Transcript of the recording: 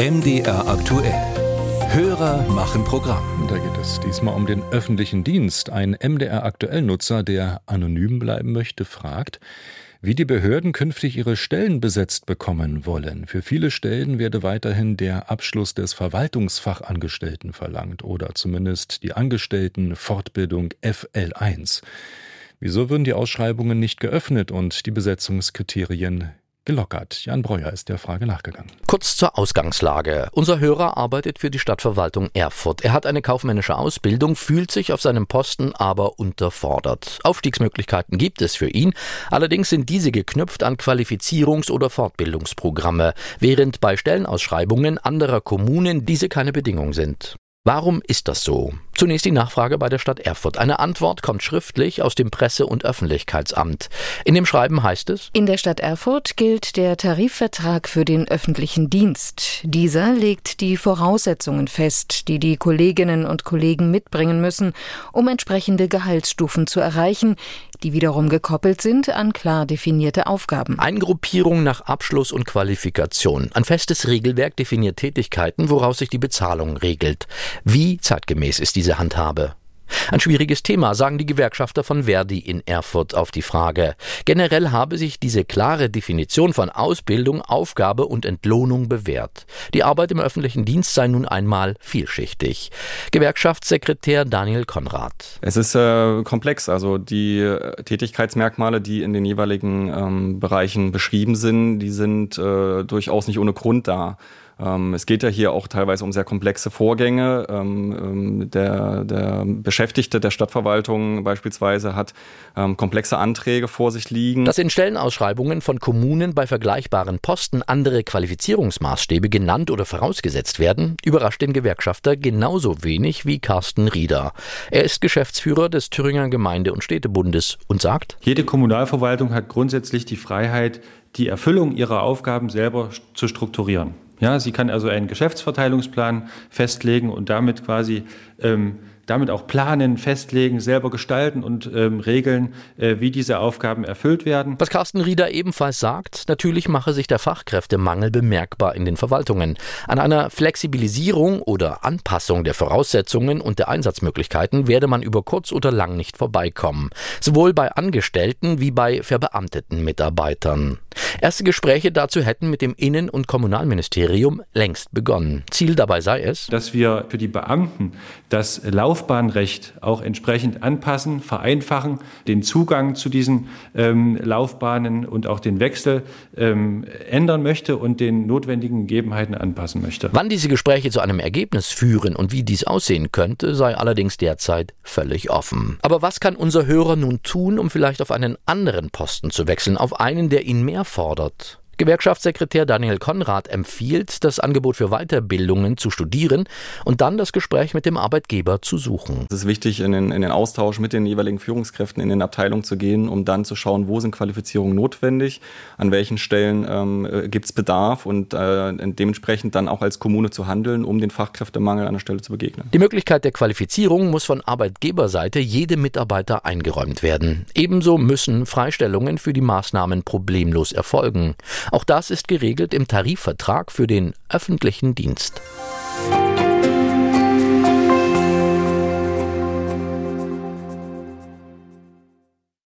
MDR aktuell. Hörer machen Programm. Da geht es diesmal um den öffentlichen Dienst. Ein MDR aktuell Nutzer, der anonym bleiben möchte, fragt, wie die Behörden künftig ihre Stellen besetzt bekommen wollen. Für viele Stellen werde weiterhin der Abschluss des Verwaltungsfachangestellten verlangt oder zumindest die Angestelltenfortbildung FL1. Wieso würden die Ausschreibungen nicht geöffnet und die Besetzungskriterien gelockert? Jan Breuer ist der Frage nachgegangen. Kurz zur Ausgangslage. Unser Hörer arbeitet für die Stadtverwaltung Erfurt. Er hat eine kaufmännische Ausbildung, fühlt sich auf seinem Posten aber unterfordert. Aufstiegsmöglichkeiten gibt es für ihn, allerdings sind diese geknüpft an Qualifizierungs- oder Fortbildungsprogramme, während bei Stellenausschreibungen anderer Kommunen diese keine Bedingung sind. Warum ist das so? Zunächst die Nachfrage bei der Stadt Erfurt. Eine Antwort kommt schriftlich aus dem Presse- und Öffentlichkeitsamt. In dem Schreiben heißt es In der Stadt Erfurt gilt der Tarifvertrag für den öffentlichen Dienst. Dieser legt die Voraussetzungen fest, die die Kolleginnen und Kollegen mitbringen müssen, um entsprechende Gehaltsstufen zu erreichen, die wiederum gekoppelt sind an klar definierte Aufgaben. Eingruppierung nach Abschluss und Qualifikation. Ein festes Regelwerk definiert Tätigkeiten, woraus sich die Bezahlung regelt. Wie zeitgemäß ist diese Handhabe? Ein schwieriges Thema, sagen die Gewerkschafter von Verdi in Erfurt auf die Frage. Generell habe sich diese klare Definition von Ausbildung, Aufgabe und Entlohnung bewährt. Die Arbeit im öffentlichen Dienst sei nun einmal vielschichtig. Gewerkschaftssekretär Daniel Konrad. Es ist äh, komplex. Also die äh, Tätigkeitsmerkmale, die in den jeweiligen ähm, Bereichen beschrieben sind, die sind äh, durchaus nicht ohne Grund da. Ähm, es geht ja hier auch teilweise um sehr komplexe Vorgänge. Ähm, ähm, der, der Beschäftigte der Stadtverwaltung beispielsweise hat komplexe Anträge vor sich liegen. Dass in Stellenausschreibungen von Kommunen bei vergleichbaren Posten andere Qualifizierungsmaßstäbe genannt oder vorausgesetzt werden, überrascht den Gewerkschafter genauso wenig wie Carsten Rieder. Er ist Geschäftsführer des Thüringer Gemeinde- und Städtebundes und sagt, jede Kommunalverwaltung hat grundsätzlich die Freiheit, die Erfüllung ihrer Aufgaben selber zu strukturieren. Ja, sie kann also einen Geschäftsverteilungsplan festlegen und damit quasi ähm, damit auch planen, festlegen, selber gestalten und ähm, regeln, äh, wie diese Aufgaben erfüllt werden. Was Carsten Rieder ebenfalls sagt, natürlich mache sich der Fachkräftemangel bemerkbar in den Verwaltungen. An einer Flexibilisierung oder Anpassung der Voraussetzungen und der Einsatzmöglichkeiten werde man über kurz oder lang nicht vorbeikommen, sowohl bei Angestellten wie bei verbeamteten Mitarbeitern. Erste Gespräche dazu hätten mit dem Innen- und Kommunalministerium längst begonnen. Ziel dabei sei es, dass wir für die Beamten das Laufbahnrecht auch entsprechend anpassen, vereinfachen, den Zugang zu diesen ähm, Laufbahnen und auch den Wechsel ähm, ändern möchte und den notwendigen Gegebenheiten anpassen möchte. Wann diese Gespräche zu einem Ergebnis führen und wie dies aussehen könnte, sei allerdings derzeit völlig offen. Aber was kann unser Hörer nun tun, um vielleicht auf einen anderen Posten zu wechseln, auf einen, der ihn mehr fordert? gefordert. Gewerkschaftssekretär Daniel Konrad empfiehlt, das Angebot für Weiterbildungen zu studieren und dann das Gespräch mit dem Arbeitgeber zu suchen. Es ist wichtig, in den, in den Austausch mit den jeweiligen Führungskräften in den Abteilungen zu gehen, um dann zu schauen, wo sind Qualifizierungen notwendig, an welchen Stellen ähm, gibt es Bedarf und äh, dementsprechend dann auch als Kommune zu handeln, um den Fachkräftemangel an der Stelle zu begegnen. Die Möglichkeit der Qualifizierung muss von Arbeitgeberseite jedem Mitarbeiter eingeräumt werden. Ebenso müssen Freistellungen für die Maßnahmen problemlos erfolgen. Auch das ist geregelt im Tarifvertrag für den öffentlichen Dienst.